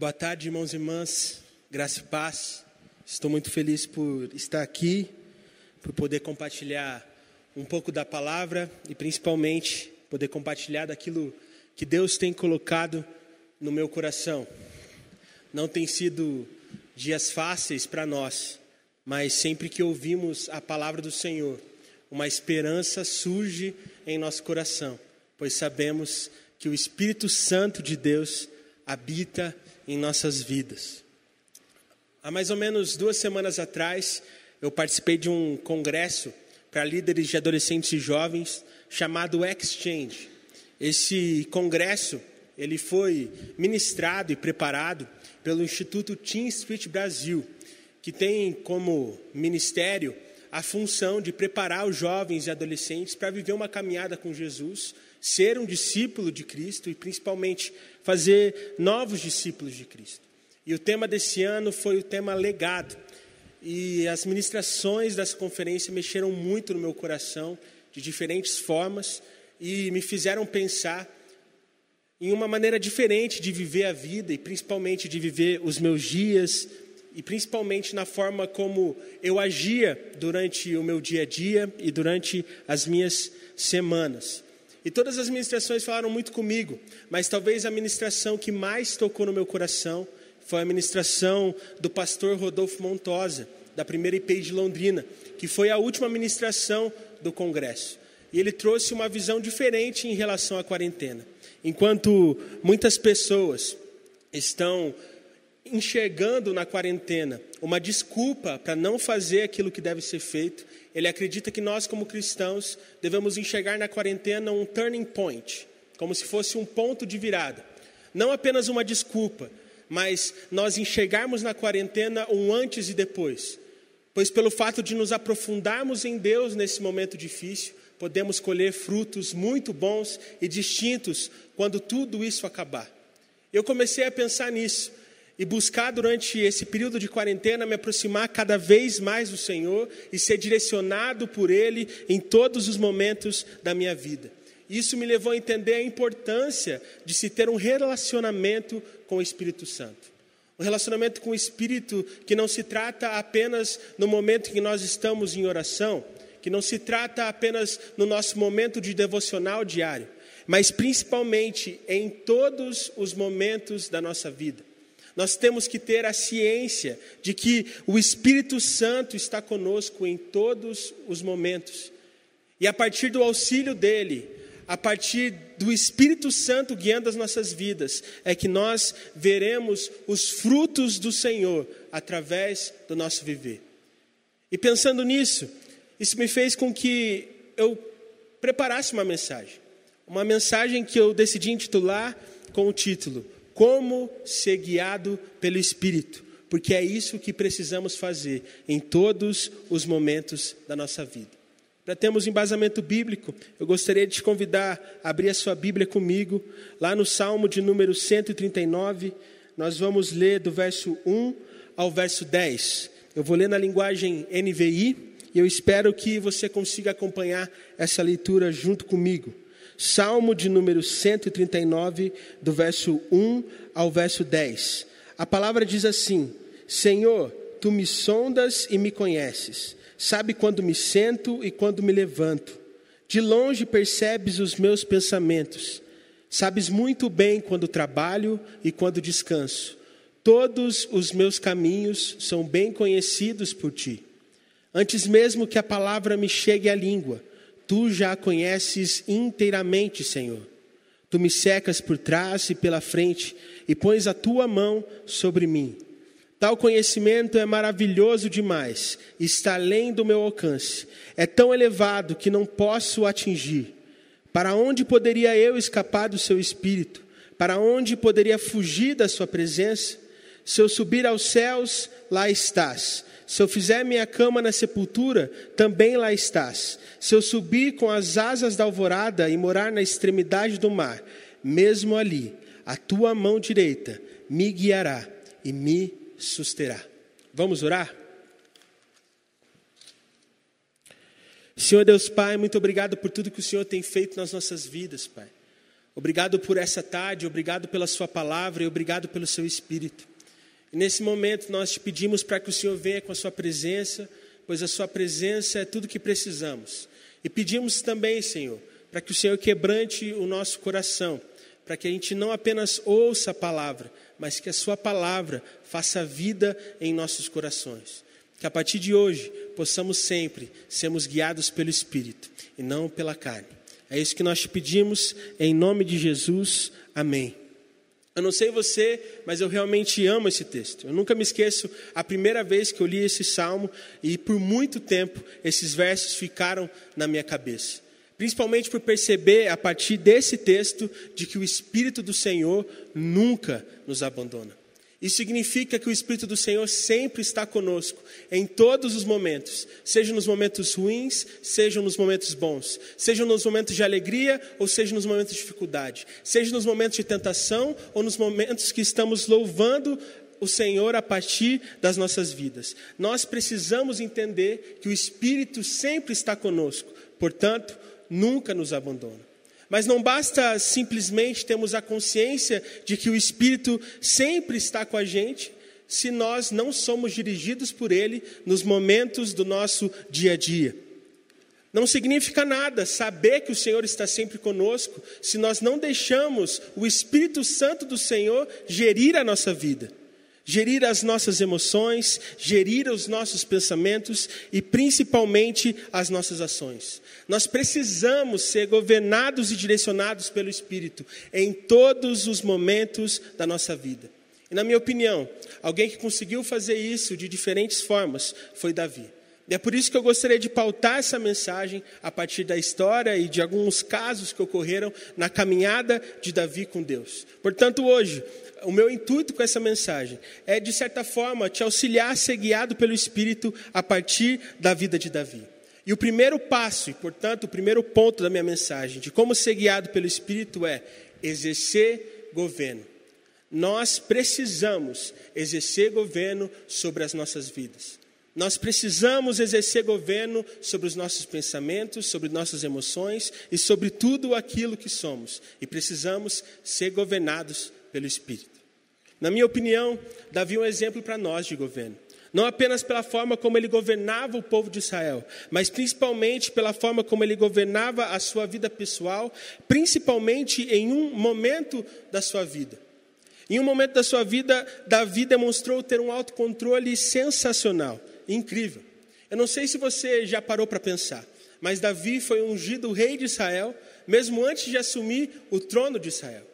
Boa tarde, irmãos e irmãs. Graça e paz. Estou muito feliz por estar aqui, por poder compartilhar um pouco da palavra e principalmente poder compartilhar daquilo que Deus tem colocado no meu coração. Não tem sido dias fáceis para nós, mas sempre que ouvimos a palavra do Senhor, uma esperança surge em nosso coração, pois sabemos que o Espírito Santo de Deus habita em nossas vidas. Há mais ou menos duas semanas atrás, eu participei de um congresso para líderes de adolescentes e jovens chamado Exchange. Esse congresso ele foi ministrado e preparado pelo Instituto Teen Street Brasil, que tem como ministério a função de preparar os jovens e adolescentes para viver uma caminhada com Jesus, ser um discípulo de Cristo e principalmente fazer novos discípulos de Cristo. E o tema desse ano foi o tema legado. E as ministrações dessa conferência mexeram muito no meu coração, de diferentes formas, e me fizeram pensar em uma maneira diferente de viver a vida e principalmente de viver os meus dias e principalmente na forma como eu agia durante o meu dia a dia e durante as minhas semanas. E todas as ministrações falaram muito comigo, mas talvez a ministração que mais tocou no meu coração foi a ministração do pastor Rodolfo Montosa, da primeira IP de Londrina, que foi a última ministração do congresso. E ele trouxe uma visão diferente em relação à quarentena. Enquanto muitas pessoas estão enxergando na quarentena uma desculpa para não fazer aquilo que deve ser feito, ele acredita que nós, como cristãos, devemos enxergar na quarentena um turning point, como se fosse um ponto de virada. Não apenas uma desculpa, mas nós enxergarmos na quarentena um antes e depois. Pois, pelo fato de nos aprofundarmos em Deus nesse momento difícil, podemos colher frutos muito bons e distintos quando tudo isso acabar. Eu comecei a pensar nisso e buscar durante esse período de quarentena me aproximar cada vez mais do Senhor e ser direcionado por Ele em todos os momentos da minha vida. Isso me levou a entender a importância de se ter um relacionamento com o Espírito Santo. Um relacionamento com o Espírito que não se trata apenas no momento em que nós estamos em oração, que não se trata apenas no nosso momento de devocional diário, mas principalmente em todos os momentos da nossa vida. Nós temos que ter a ciência de que o Espírito Santo está conosco em todos os momentos. E a partir do auxílio dele, a partir do Espírito Santo guiando as nossas vidas, é que nós veremos os frutos do Senhor através do nosso viver. E pensando nisso, isso me fez com que eu preparasse uma mensagem. Uma mensagem que eu decidi intitular com o título como ser guiado pelo Espírito, porque é isso que precisamos fazer em todos os momentos da nossa vida. Para termos embasamento bíblico, eu gostaria de te convidar a abrir a sua Bíblia comigo, lá no Salmo de número 139, nós vamos ler do verso 1 ao verso 10. Eu vou ler na linguagem NVI e eu espero que você consiga acompanhar essa leitura junto comigo. Salmo de número 139, do verso 1 ao verso 10. A palavra diz assim: Senhor, tu me sondas e me conheces. Sabe quando me sento e quando me levanto. De longe percebes os meus pensamentos. Sabes muito bem quando trabalho e quando descanso. Todos os meus caminhos são bem conhecidos por ti. Antes mesmo que a palavra me chegue à língua, Tu já a conheces inteiramente, Senhor. Tu me secas por trás e pela frente e pões a tua mão sobre mim. Tal conhecimento é maravilhoso demais, está além do meu alcance. É tão elevado que não posso atingir. Para onde poderia eu escapar do seu espírito? Para onde poderia fugir da sua presença? Se eu subir aos céus, lá estás. Se eu fizer minha cama na sepultura, também lá estás. Se eu subir com as asas da alvorada e morar na extremidade do mar, mesmo ali, a tua mão direita me guiará e me susterá. Vamos orar? Senhor Deus Pai, muito obrigado por tudo que o Senhor tem feito nas nossas vidas, Pai. Obrigado por essa tarde, obrigado pela Sua palavra e obrigado pelo Seu Espírito. E nesse momento nós te pedimos para que o Senhor venha com a Sua presença, pois a Sua presença é tudo que precisamos. E pedimos também, Senhor, para que o Senhor quebrante o nosso coração, para que a gente não apenas ouça a palavra, mas que a Sua palavra faça vida em nossos corações. Que a partir de hoje possamos sempre sermos guiados pelo Espírito e não pela carne. É isso que nós te pedimos, em nome de Jesus. Amém. Eu não sei você, mas eu realmente amo esse texto. Eu nunca me esqueço a primeira vez que eu li esse salmo e por muito tempo esses versos ficaram na minha cabeça. Principalmente por perceber a partir desse texto de que o Espírito do Senhor nunca nos abandona. Isso significa que o Espírito do Senhor sempre está conosco, em todos os momentos, seja nos momentos ruins, seja nos momentos bons, seja nos momentos de alegria ou seja nos momentos de dificuldade, seja nos momentos de tentação ou nos momentos que estamos louvando o Senhor a partir das nossas vidas. Nós precisamos entender que o Espírito sempre está conosco, portanto, nunca nos abandona. Mas não basta simplesmente termos a consciência de que o Espírito sempre está com a gente, se nós não somos dirigidos por Ele nos momentos do nosso dia a dia. Não significa nada saber que o Senhor está sempre conosco, se nós não deixamos o Espírito Santo do Senhor gerir a nossa vida gerir as nossas emoções, gerir os nossos pensamentos e principalmente as nossas ações. Nós precisamos ser governados e direcionados pelo Espírito em todos os momentos da nossa vida. E, na minha opinião, alguém que conseguiu fazer isso de diferentes formas foi Davi. E é por isso que eu gostaria de pautar essa mensagem a partir da história e de alguns casos que ocorreram na caminhada de Davi com Deus. Portanto, hoje, o meu intuito com essa mensagem é, de certa forma, te auxiliar a ser guiado pelo Espírito a partir da vida de Davi. E o primeiro passo, e portanto o primeiro ponto da minha mensagem, de como ser guiado pelo Espírito é exercer governo. Nós precisamos exercer governo sobre as nossas vidas. Nós precisamos exercer governo sobre os nossos pensamentos, sobre nossas emoções e sobre tudo aquilo que somos. E precisamos ser governados pelo Espírito. Na minha opinião, Davi é um exemplo para nós de governo. Não apenas pela forma como ele governava o povo de Israel, mas principalmente pela forma como ele governava a sua vida pessoal, principalmente em um momento da sua vida. Em um momento da sua vida, Davi demonstrou ter um autocontrole sensacional, incrível. Eu não sei se você já parou para pensar, mas Davi foi ungido rei de Israel, mesmo antes de assumir o trono de Israel.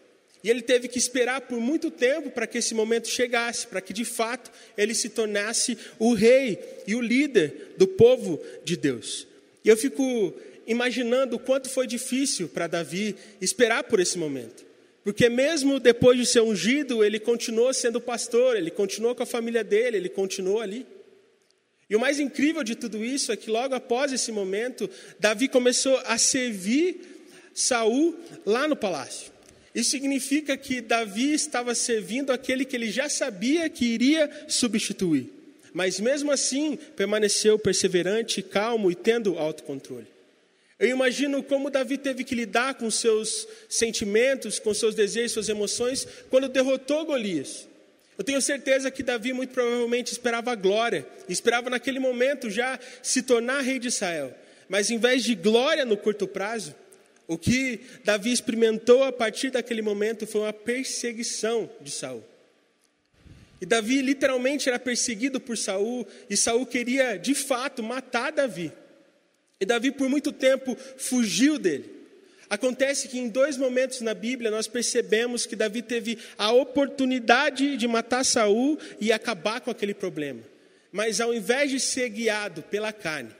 E ele teve que esperar por muito tempo para que esse momento chegasse, para que de fato ele se tornasse o rei e o líder do povo de Deus. E eu fico imaginando o quanto foi difícil para Davi esperar por esse momento. Porque mesmo depois de ser ungido, ele continuou sendo pastor, ele continuou com a família dele, ele continuou ali. E o mais incrível de tudo isso é que logo após esse momento, Davi começou a servir Saul lá no palácio. Isso significa que Davi estava servindo aquele que ele já sabia que iria substituir. Mas mesmo assim, permaneceu perseverante, calmo e tendo autocontrole. Eu imagino como Davi teve que lidar com seus sentimentos, com seus desejos, suas emoções, quando derrotou Golias. Eu tenho certeza que Davi muito provavelmente esperava glória, esperava naquele momento já se tornar rei de Israel. Mas em vez de glória no curto prazo, o que Davi experimentou a partir daquele momento foi uma perseguição de Saul. E Davi literalmente era perseguido por Saul, e Saul queria de fato matar Davi. E Davi por muito tempo fugiu dele. Acontece que em dois momentos na Bíblia nós percebemos que Davi teve a oportunidade de matar Saul e acabar com aquele problema. Mas ao invés de ser guiado pela carne,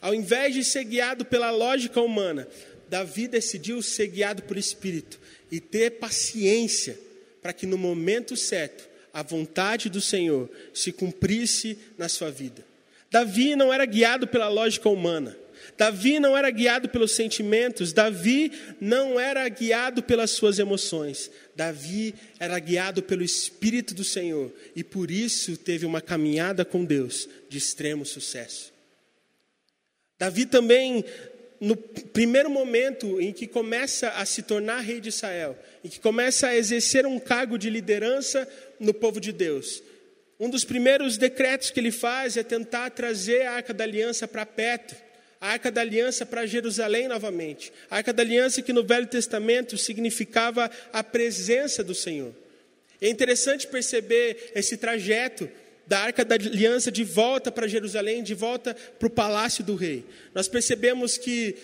ao invés de ser guiado pela lógica humana, Davi decidiu ser guiado por Espírito e ter paciência para que no momento certo a vontade do Senhor se cumprisse na sua vida. Davi não era guiado pela lógica humana. Davi não era guiado pelos sentimentos, Davi não era guiado pelas suas emoções. Davi era guiado pelo Espírito do Senhor e por isso teve uma caminhada com Deus de extremo sucesso. Davi também no primeiro momento em que começa a se tornar rei de Israel, em que começa a exercer um cargo de liderança no povo de Deus, um dos primeiros decretos que ele faz é tentar trazer a arca da aliança para perto, a arca da aliança para Jerusalém novamente. A arca da aliança que no Velho Testamento significava a presença do Senhor. É interessante perceber esse trajeto da arca da aliança de volta para Jerusalém, de volta para o palácio do rei. Nós percebemos que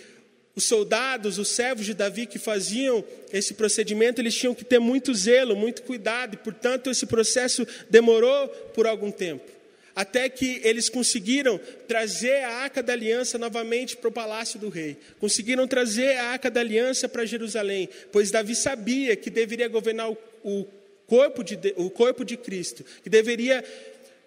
os soldados, os servos de Davi que faziam esse procedimento, eles tinham que ter muito zelo, muito cuidado, e portanto esse processo demorou por algum tempo. Até que eles conseguiram trazer a arca da aliança novamente para o palácio do rei. Conseguiram trazer a arca da aliança para Jerusalém, pois Davi sabia que deveria governar o, corpo de, o corpo de Cristo, que deveria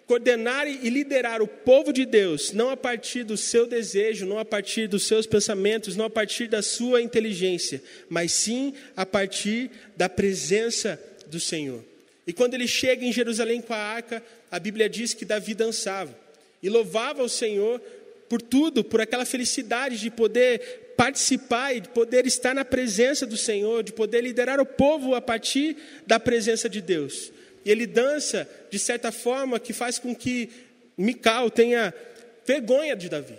coordenar e liderar o povo de Deus, não a partir do seu desejo, não a partir dos seus pensamentos, não a partir da sua inteligência, mas sim a partir da presença do Senhor. E quando ele chega em Jerusalém com a arca, a Bíblia diz que Davi dançava e louvava o Senhor por tudo, por aquela felicidade de poder participar e de poder estar na presença do Senhor, de poder liderar o povo a partir da presença de Deus. E ele dança de certa forma que faz com que Mical tenha vergonha de Davi.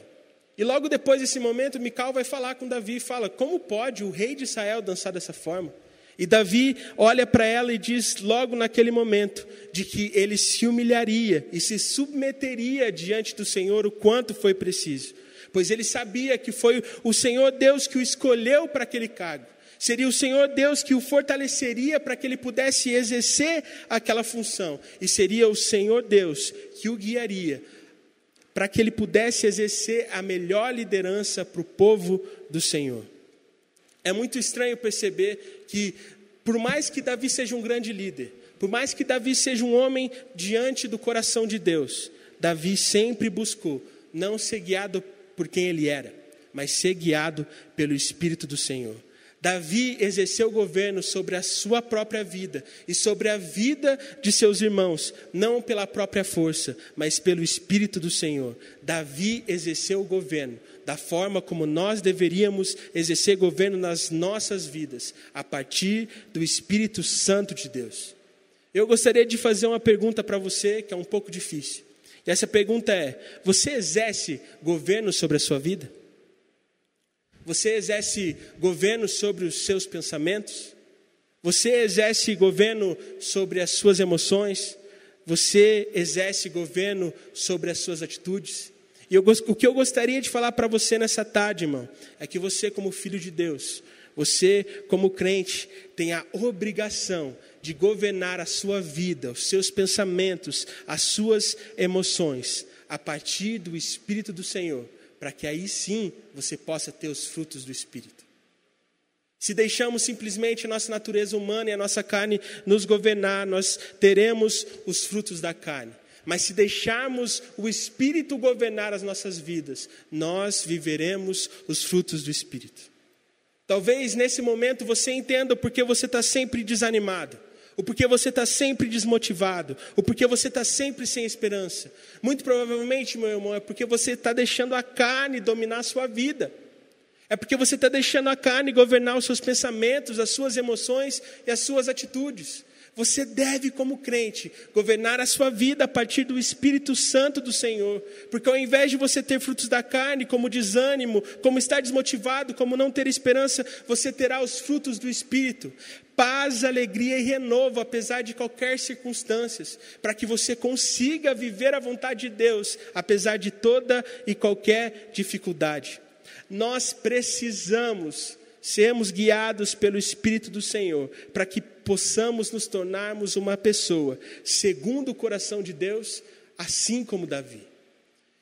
E logo depois desse momento, Mical vai falar com Davi e fala: Como pode o rei de Israel dançar dessa forma? E Davi olha para ela e diz, logo naquele momento, de que ele se humilharia e se submeteria diante do Senhor o quanto foi preciso, pois ele sabia que foi o Senhor Deus que o escolheu para aquele cargo. Seria o Senhor Deus que o fortaleceria para que ele pudesse exercer aquela função. E seria o Senhor Deus que o guiaria para que ele pudesse exercer a melhor liderança para o povo do Senhor. É muito estranho perceber que, por mais que Davi seja um grande líder, por mais que Davi seja um homem diante do coração de Deus, Davi sempre buscou não ser guiado por quem ele era, mas ser guiado pelo Espírito do Senhor. Davi exerceu governo sobre a sua própria vida e sobre a vida de seus irmãos, não pela própria força, mas pelo Espírito do Senhor. Davi exerceu o governo da forma como nós deveríamos exercer governo nas nossas vidas, a partir do Espírito Santo de Deus. Eu gostaria de fazer uma pergunta para você que é um pouco difícil. E essa pergunta é: você exerce governo sobre a sua vida? Você exerce governo sobre os seus pensamentos? Você exerce governo sobre as suas emoções? Você exerce governo sobre as suas atitudes? E eu, o que eu gostaria de falar para você nessa tarde, irmão, é que você, como filho de Deus, você, como crente, tem a obrigação de governar a sua vida, os seus pensamentos, as suas emoções, a partir do Espírito do Senhor para que aí sim você possa ter os frutos do Espírito. Se deixamos simplesmente a nossa natureza humana e a nossa carne nos governar, nós teremos os frutos da carne. Mas se deixarmos o Espírito governar as nossas vidas, nós viveremos os frutos do Espírito. Talvez nesse momento você entenda porque você está sempre desanimado ou porque você está sempre desmotivado, ou porque você está sempre sem esperança. Muito provavelmente, meu irmão, é porque você está deixando a carne dominar a sua vida. É porque você está deixando a carne governar os seus pensamentos, as suas emoções e as suas atitudes. Você deve, como crente, governar a sua vida a partir do Espírito Santo do Senhor, porque ao invés de você ter frutos da carne, como desânimo, como estar desmotivado, como não ter esperança, você terá os frutos do Espírito paz, alegria e renovo, apesar de qualquer circunstâncias, para que você consiga viver a vontade de Deus, apesar de toda e qualquer dificuldade. Nós precisamos sermos guiados pelo Espírito do Senhor, para que possamos nos tornarmos uma pessoa segundo o coração de Deus, assim como Davi.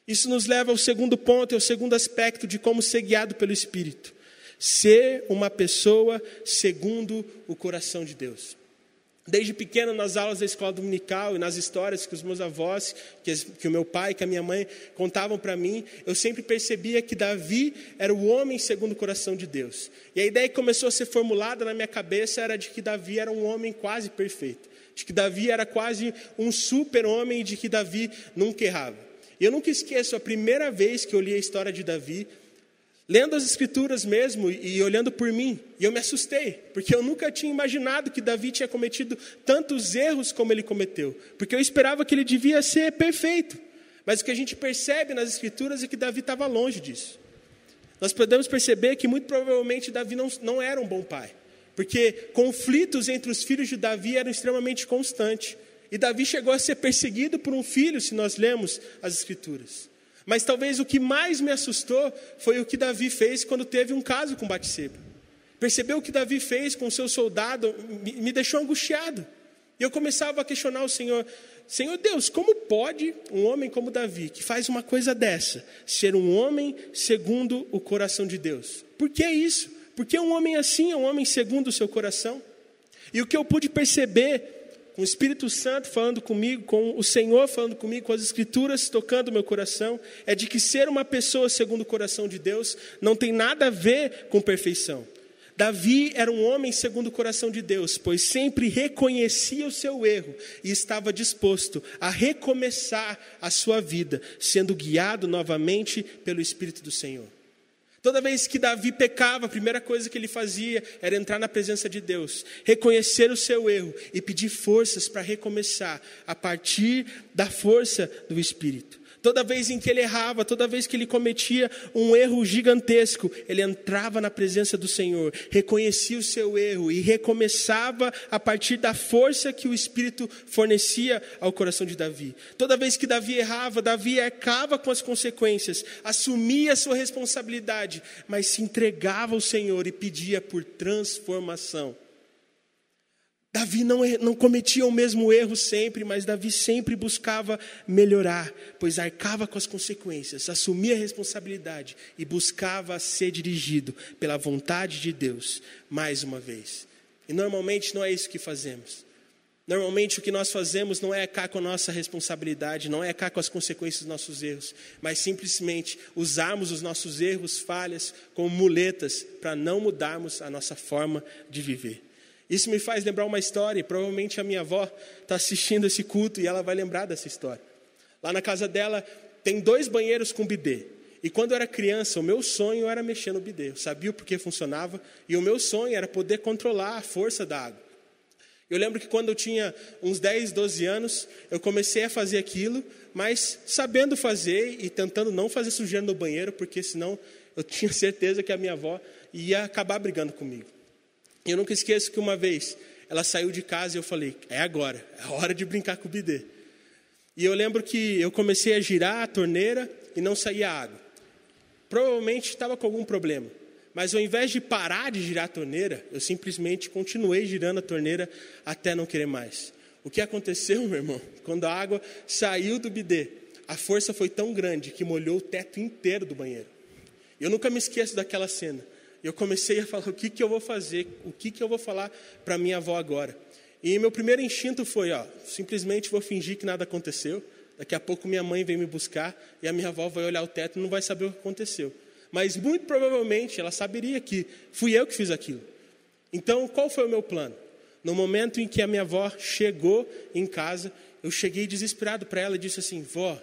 Isso nos leva ao segundo ponto, ao segundo aspecto de como ser guiado pelo Espírito ser uma pessoa segundo o coração de Deus. Desde pequeno, nas aulas da escola dominical e nas histórias que os meus avós, que, que o meu pai, que a minha mãe contavam para mim, eu sempre percebia que Davi era o homem segundo o coração de Deus. E a ideia que começou a ser formulada na minha cabeça era de que Davi era um homem quase perfeito, de que Davi era quase um super-homem e de que Davi nunca errava. E eu nunca esqueço a primeira vez que eu li a história de Davi, lendo as escrituras mesmo e olhando por mim, e eu me assustei, porque eu nunca tinha imaginado que Davi tinha cometido tantos erros como ele cometeu, porque eu esperava que ele devia ser perfeito. Mas o que a gente percebe nas escrituras é que Davi estava longe disso. Nós podemos perceber que muito provavelmente Davi não, não era um bom pai, porque conflitos entre os filhos de Davi eram extremamente constantes. E Davi chegou a ser perseguido por um filho, se nós lemos as escrituras. Mas talvez o que mais me assustou foi o que Davi fez quando teve um caso com Batseba. Percebeu o que Davi fez com seu soldado, me deixou angustiado. E eu começava a questionar o Senhor: Senhor Deus, como pode um homem como Davi, que faz uma coisa dessa, ser um homem segundo o coração de Deus? Por que isso? Porque um homem assim é um homem segundo o seu coração? E o que eu pude perceber com o Espírito Santo falando comigo, com o Senhor falando comigo, com as Escrituras tocando meu coração, é de que ser uma pessoa segundo o coração de Deus não tem nada a ver com perfeição. Davi era um homem segundo o coração de Deus, pois sempre reconhecia o seu erro e estava disposto a recomeçar a sua vida, sendo guiado novamente pelo Espírito do Senhor. Toda vez que Davi pecava, a primeira coisa que ele fazia era entrar na presença de Deus, reconhecer o seu erro e pedir forças para recomeçar a partir da força do Espírito. Toda vez em que ele errava, toda vez que ele cometia um erro gigantesco, ele entrava na presença do Senhor, reconhecia o seu erro e recomeçava a partir da força que o Espírito fornecia ao coração de Davi. Toda vez que Davi errava, Davi arcava com as consequências, assumia a sua responsabilidade, mas se entregava ao Senhor e pedia por transformação. Davi não, não cometia o mesmo erro sempre, mas Davi sempre buscava melhorar, pois arcava com as consequências, assumia a responsabilidade e buscava ser dirigido pela vontade de Deus, mais uma vez. E normalmente não é isso que fazemos. Normalmente o que nós fazemos não é arcar com a nossa responsabilidade, não é arcar com as consequências dos nossos erros, mas simplesmente usarmos os nossos erros, falhas, como muletas para não mudarmos a nossa forma de viver. Isso me faz lembrar uma história, e provavelmente a minha avó está assistindo esse culto e ela vai lembrar dessa história. Lá na casa dela tem dois banheiros com bidê. E quando eu era criança, o meu sonho era mexer no bidê. Eu sabia o porquê funcionava e o meu sonho era poder controlar a força da água. Eu lembro que quando eu tinha uns 10, 12 anos, eu comecei a fazer aquilo, mas sabendo fazer e tentando não fazer sujeira no banheiro, porque senão eu tinha certeza que a minha avó ia acabar brigando comigo. Eu nunca esqueço que uma vez ela saiu de casa e eu falei: é agora, é hora de brincar com o bidê. E eu lembro que eu comecei a girar a torneira e não saía água. Provavelmente estava com algum problema. Mas ao invés de parar de girar a torneira, eu simplesmente continuei girando a torneira até não querer mais. O que aconteceu, meu irmão? Quando a água saiu do bidê, a força foi tão grande que molhou o teto inteiro do banheiro. Eu nunca me esqueço daquela cena eu comecei a falar o que, que eu vou fazer, o que, que eu vou falar para minha avó agora. E meu primeiro instinto foi, ó, simplesmente vou fingir que nada aconteceu. Daqui a pouco minha mãe vem me buscar e a minha avó vai olhar o teto e não vai saber o que aconteceu. Mas muito provavelmente ela saberia que fui eu que fiz aquilo. Então, qual foi o meu plano? No momento em que a minha avó chegou em casa, eu cheguei desesperado para ela e disse assim: Vó,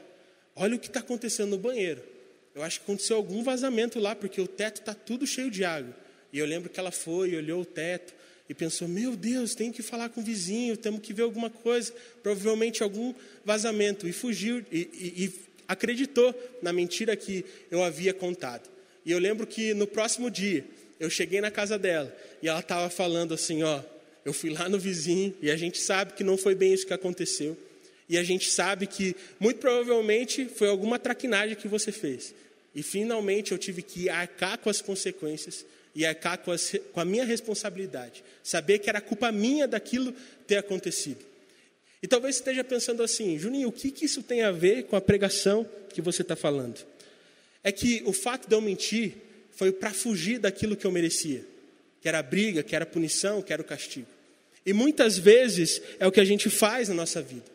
olha o que está acontecendo no banheiro. Eu acho que aconteceu algum vazamento lá, porque o teto está tudo cheio de água. E eu lembro que ela foi, olhou o teto e pensou: Meu Deus, tenho que falar com o vizinho, temos que ver alguma coisa, provavelmente algum vazamento. E fugiu e, e, e acreditou na mentira que eu havia contado. E eu lembro que no próximo dia, eu cheguei na casa dela e ela estava falando assim: Ó, eu fui lá no vizinho e a gente sabe que não foi bem isso que aconteceu. E a gente sabe que muito provavelmente foi alguma traquinagem que você fez. E finalmente eu tive que arcar com as consequências e arcar com, as, com a minha responsabilidade. Saber que era culpa minha daquilo ter acontecido. E talvez esteja pensando assim, Juninho, o que, que isso tem a ver com a pregação que você está falando? É que o fato de eu mentir foi para fugir daquilo que eu merecia, que era briga, que era punição, que era o castigo. E muitas vezes é o que a gente faz na nossa vida.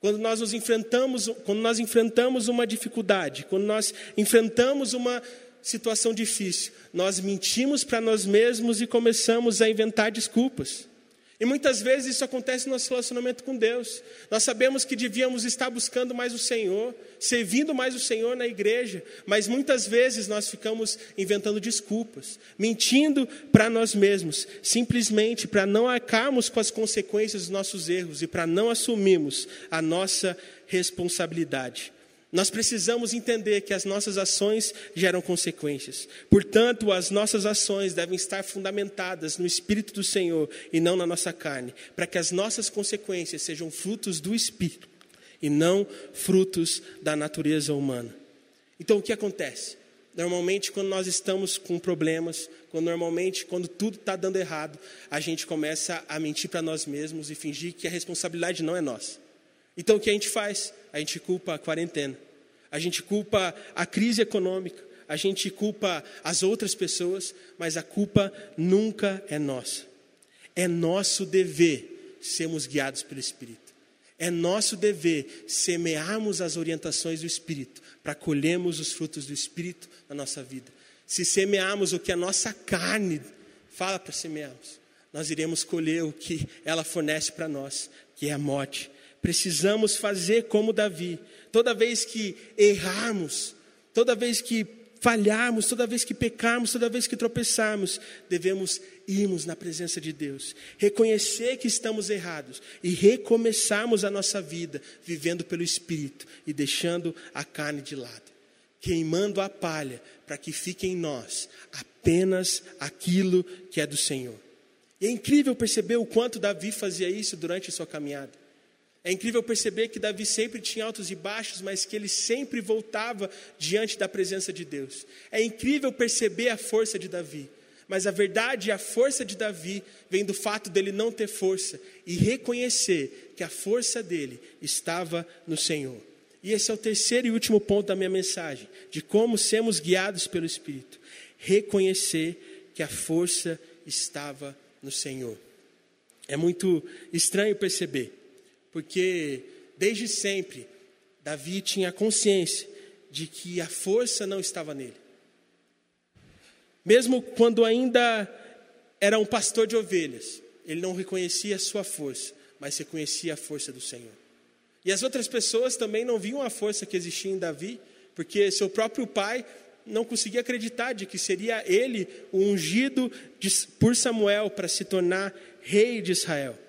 Quando nós nos enfrentamos, quando nós enfrentamos uma dificuldade, quando nós enfrentamos uma situação difícil, nós mentimos para nós mesmos e começamos a inventar desculpas. E muitas vezes isso acontece no nosso relacionamento com Deus. Nós sabemos que devíamos estar buscando mais o Senhor, servindo mais o Senhor na igreja, mas muitas vezes nós ficamos inventando desculpas, mentindo para nós mesmos, simplesmente para não arcarmos com as consequências dos nossos erros e para não assumirmos a nossa responsabilidade. Nós precisamos entender que as nossas ações geram consequências. Portanto, as nossas ações devem estar fundamentadas no Espírito do Senhor e não na nossa carne, para que as nossas consequências sejam frutos do Espírito e não frutos da natureza humana. Então, o que acontece? Normalmente, quando nós estamos com problemas, quando normalmente, quando tudo está dando errado, a gente começa a mentir para nós mesmos e fingir que a responsabilidade não é nossa. Então o que a gente faz? A gente culpa a quarentena, a gente culpa a crise econômica, a gente culpa as outras pessoas, mas a culpa nunca é nossa. É nosso dever sermos guiados pelo Espírito. É nosso dever semearmos as orientações do Espírito para colhermos os frutos do Espírito na nossa vida. Se semearmos o que a nossa carne fala para semearmos, nós iremos colher o que ela fornece para nós, que é a morte precisamos fazer como Davi. Toda vez que errarmos, toda vez que falharmos, toda vez que pecarmos, toda vez que tropeçarmos, devemos irmos na presença de Deus, reconhecer que estamos errados e recomeçarmos a nossa vida vivendo pelo Espírito e deixando a carne de lado, queimando a palha para que fique em nós apenas aquilo que é do Senhor. E é incrível perceber o quanto Davi fazia isso durante a sua caminhada. É incrível perceber que Davi sempre tinha altos e baixos, mas que ele sempre voltava diante da presença de Deus. É incrível perceber a força de Davi, mas a verdade e a força de Davi vem do fato dele não ter força e reconhecer que a força dele estava no Senhor. E esse é o terceiro e último ponto da minha mensagem, de como sermos guiados pelo Espírito. Reconhecer que a força estava no Senhor. É muito estranho perceber porque desde sempre Davi tinha consciência de que a força não estava nele. Mesmo quando ainda era um pastor de ovelhas, ele não reconhecia a sua força, mas reconhecia a força do Senhor. E as outras pessoas também não viam a força que existia em Davi, porque seu próprio pai não conseguia acreditar de que seria ele o ungido por Samuel para se tornar rei de Israel.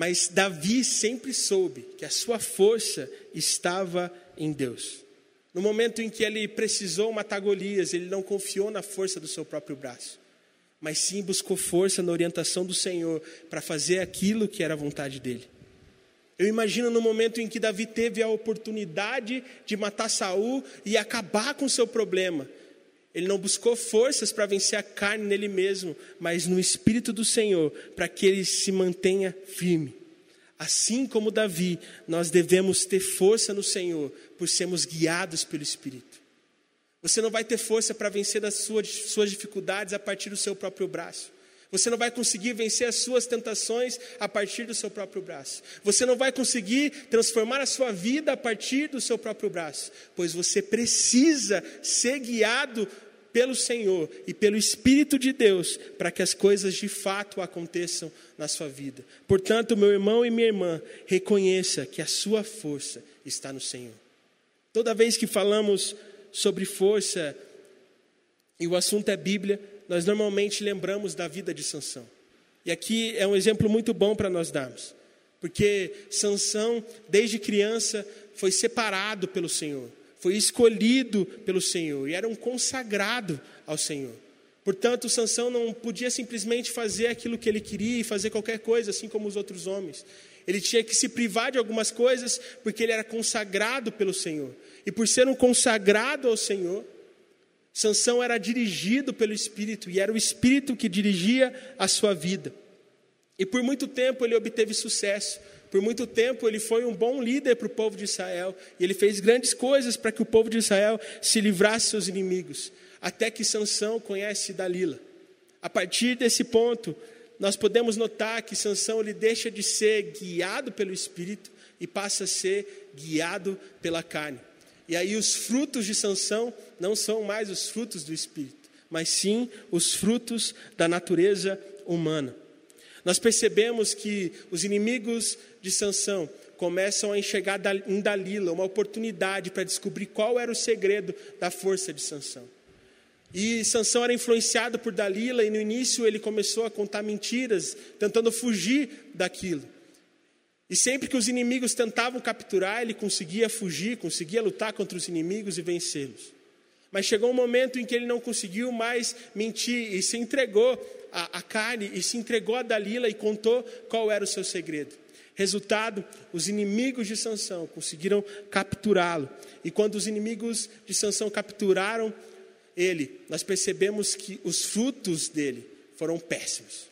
Mas Davi sempre soube que a sua força estava em Deus. No momento em que ele precisou matar Golias, ele não confiou na força do seu próprio braço, mas sim buscou força na orientação do Senhor para fazer aquilo que era a vontade dele. Eu imagino no momento em que Davi teve a oportunidade de matar Saul e acabar com o seu problema. Ele não buscou forças para vencer a carne nele mesmo, mas no Espírito do Senhor, para que ele se mantenha firme. Assim como Davi, nós devemos ter força no Senhor, por sermos guiados pelo Espírito. Você não vai ter força para vencer as suas, suas dificuldades a partir do seu próprio braço. Você não vai conseguir vencer as suas tentações a partir do seu próprio braço. Você não vai conseguir transformar a sua vida a partir do seu próprio braço, pois você precisa ser guiado pelo Senhor e pelo Espírito de Deus para que as coisas de fato aconteçam na sua vida. Portanto, meu irmão e minha irmã, reconheça que a sua força está no Senhor. Toda vez que falamos sobre força e o assunto é Bíblia, nós normalmente lembramos da vida de Sansão. E aqui é um exemplo muito bom para nós darmos, porque Sansão, desde criança, foi separado pelo Senhor foi escolhido pelo Senhor e era um consagrado ao Senhor. Portanto, Sansão não podia simplesmente fazer aquilo que ele queria e fazer qualquer coisa, assim como os outros homens. Ele tinha que se privar de algumas coisas porque ele era consagrado pelo Senhor. E por ser um consagrado ao Senhor, Sansão era dirigido pelo Espírito e era o Espírito que dirigia a sua vida. E por muito tempo ele obteve sucesso, por muito tempo ele foi um bom líder para o povo de Israel, e ele fez grandes coisas para que o povo de Israel se livrasse dos seus inimigos, até que Sansão conhece Dalila. A partir desse ponto, nós podemos notar que Sansão ele deixa de ser guiado pelo espírito e passa a ser guiado pela carne. E aí os frutos de Sansão não são mais os frutos do espírito, mas sim os frutos da natureza humana. Nós percebemos que os inimigos de Sansão começam a enxergar em Dalila uma oportunidade para descobrir qual era o segredo da força de Sansão. E Sansão era influenciado por Dalila e no início ele começou a contar mentiras, tentando fugir daquilo. E sempre que os inimigos tentavam capturar, ele conseguia fugir, conseguia lutar contra os inimigos e vencê-los. Mas chegou um momento em que ele não conseguiu mais mentir e se entregou à, à carne e se entregou a Dalila e contou qual era o seu segredo. Resultado, os inimigos de Sansão conseguiram capturá-lo. E quando os inimigos de Sansão capturaram ele, nós percebemos que os frutos dele foram péssimos.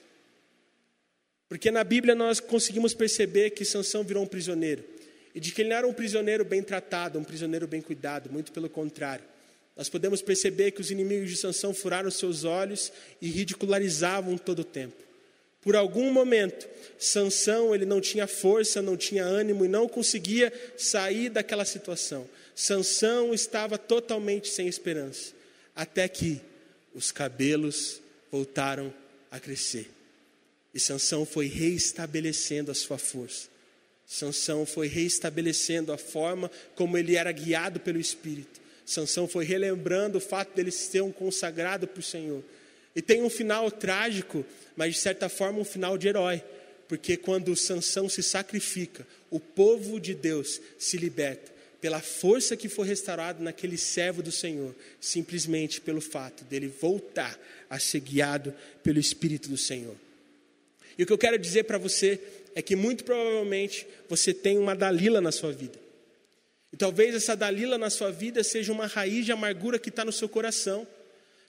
Porque na Bíblia nós conseguimos perceber que Sansão virou um prisioneiro. E de que ele não era um prisioneiro bem tratado, um prisioneiro bem cuidado, muito pelo contrário. Nós podemos perceber que os inimigos de Sansão furaram seus olhos e ridicularizavam todo o tempo. Por algum momento, Sansão ele não tinha força, não tinha ânimo e não conseguia sair daquela situação. Sansão estava totalmente sem esperança, até que os cabelos voltaram a crescer. E Sansão foi reestabelecendo a sua força. Sansão foi reestabelecendo a forma como ele era guiado pelo Espírito. Sansão foi relembrando o fato dele ser um consagrado para o Senhor. E tem um final trágico, mas de certa forma um final de herói, porque quando Sansão se sacrifica, o povo de Deus se liberta pela força que foi restaurada naquele servo do Senhor, simplesmente pelo fato dele voltar a ser guiado pelo Espírito do Senhor. E o que eu quero dizer para você é que muito provavelmente você tem uma Dalila na sua vida. E talvez essa Dalila na sua vida seja uma raiz de amargura que está no seu coração,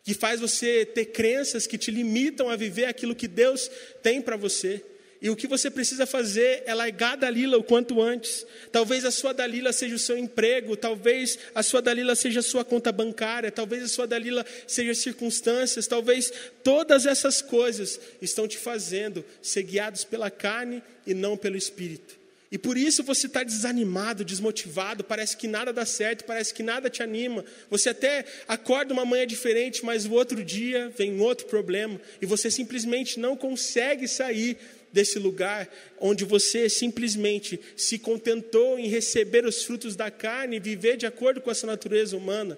que faz você ter crenças que te limitam a viver aquilo que Deus tem para você. E o que você precisa fazer é largar a Dalila o quanto antes. Talvez a sua Dalila seja o seu emprego, talvez a sua Dalila seja a sua conta bancária, talvez a sua Dalila seja circunstâncias, talvez todas essas coisas estão te fazendo ser guiados pela carne e não pelo espírito. E por isso você está desanimado, desmotivado, parece que nada dá certo, parece que nada te anima. Você até acorda uma manhã diferente, mas o outro dia vem outro problema e você simplesmente não consegue sair desse lugar onde você simplesmente se contentou em receber os frutos da carne e viver de acordo com essa natureza humana.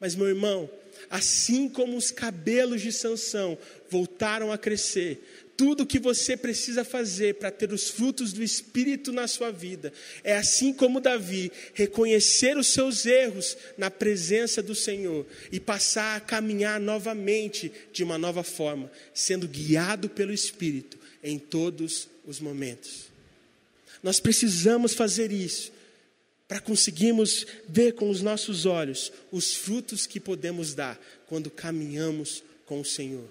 Mas, meu irmão, assim como os cabelos de Sansão voltaram a crescer, tudo que você precisa fazer para ter os frutos do Espírito na sua vida é assim como Davi, reconhecer os seus erros na presença do Senhor e passar a caminhar novamente de uma nova forma, sendo guiado pelo Espírito em todos os momentos. Nós precisamos fazer isso para conseguirmos ver com os nossos olhos os frutos que podemos dar quando caminhamos com o Senhor.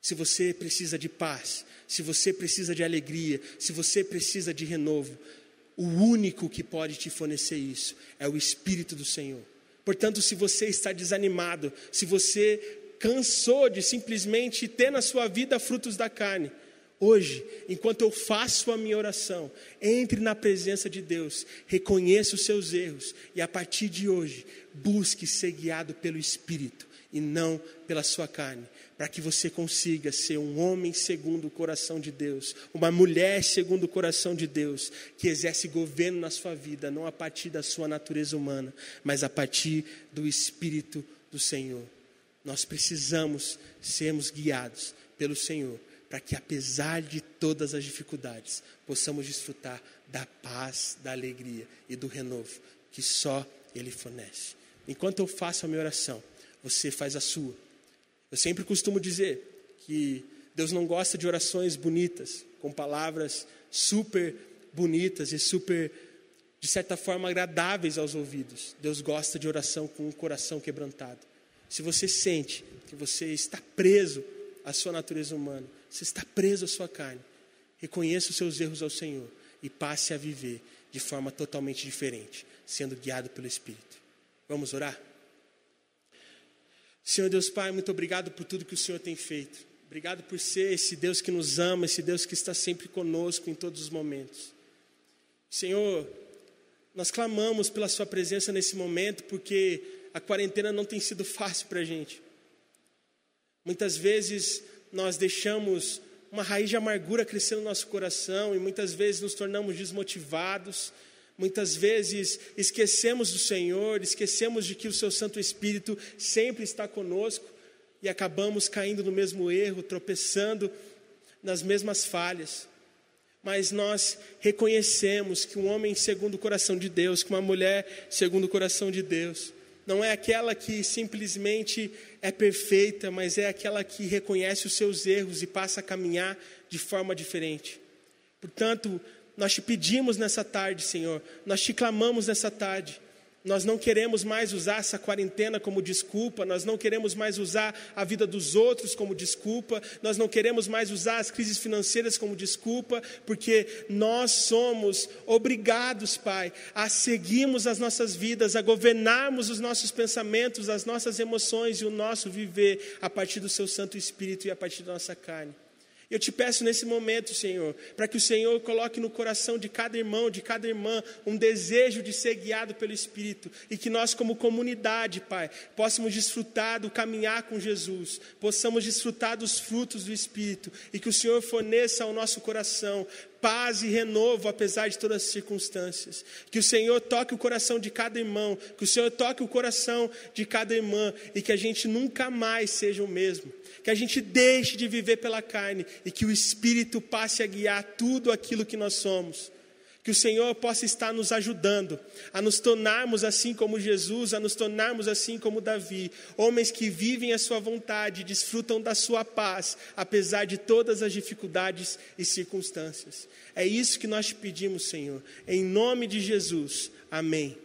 Se você precisa de paz, se você precisa de alegria, se você precisa de renovo, o único que pode te fornecer isso é o Espírito do Senhor. Portanto, se você está desanimado, se você cansou de simplesmente ter na sua vida frutos da carne, Hoje, enquanto eu faço a minha oração, entre na presença de Deus, reconheça os seus erros e a partir de hoje, busque ser guiado pelo Espírito e não pela sua carne, para que você consiga ser um homem segundo o coração de Deus, uma mulher segundo o coração de Deus, que exerce governo na sua vida, não a partir da sua natureza humana, mas a partir do Espírito do Senhor. Nós precisamos sermos guiados pelo Senhor para que, apesar de todas as dificuldades, possamos desfrutar da paz, da alegria e do renovo que só Ele fornece. Enquanto eu faço a minha oração, você faz a sua. Eu sempre costumo dizer que Deus não gosta de orações bonitas, com palavras super bonitas e super, de certa forma, agradáveis aos ouvidos. Deus gosta de oração com um coração quebrantado. Se você sente que você está preso à sua natureza humana, você está preso à sua carne. Reconheça os seus erros ao Senhor e passe a viver de forma totalmente diferente, sendo guiado pelo Espírito. Vamos orar? Senhor Deus Pai, muito obrigado por tudo que o Senhor tem feito. Obrigado por ser esse Deus que nos ama, esse Deus que está sempre conosco em todos os momentos. Senhor, nós clamamos pela Sua presença nesse momento, porque a quarentena não tem sido fácil para a gente. Muitas vezes nós deixamos uma raiz de amargura crescendo no nosso coração e muitas vezes nos tornamos desmotivados. Muitas vezes esquecemos do Senhor, esquecemos de que o Seu Santo Espírito sempre está conosco e acabamos caindo no mesmo erro, tropeçando nas mesmas falhas. Mas nós reconhecemos que um homem segundo o coração de Deus, que uma mulher segundo o coração de Deus, não é aquela que simplesmente é perfeita, mas é aquela que reconhece os seus erros e passa a caminhar de forma diferente. Portanto, nós te pedimos nessa tarde, Senhor, nós te clamamos nessa tarde nós não queremos mais usar essa quarentena como desculpa, nós não queremos mais usar a vida dos outros como desculpa, nós não queremos mais usar as crises financeiras como desculpa, porque nós somos obrigados, Pai, a seguirmos as nossas vidas, a governarmos os nossos pensamentos, as nossas emoções e o nosso viver a partir do Seu Santo Espírito e a partir da nossa carne. Eu te peço nesse momento, Senhor, para que o Senhor coloque no coração de cada irmão, de cada irmã, um desejo de ser guiado pelo Espírito e que nós, como comunidade, Pai, possamos desfrutar do caminhar com Jesus, possamos desfrutar dos frutos do Espírito e que o Senhor forneça ao nosso coração paz e renovo apesar de todas as circunstâncias. Que o Senhor toque o coração de cada irmão, que o Senhor toque o coração de cada irmã e que a gente nunca mais seja o mesmo que a gente deixe de viver pela carne e que o Espírito passe a guiar tudo aquilo que nós somos. Que o Senhor possa estar nos ajudando a nos tornarmos assim como Jesus, a nos tornarmos assim como Davi, homens que vivem a sua vontade, desfrutam da sua paz, apesar de todas as dificuldades e circunstâncias. É isso que nós te pedimos, Senhor, em nome de Jesus. Amém.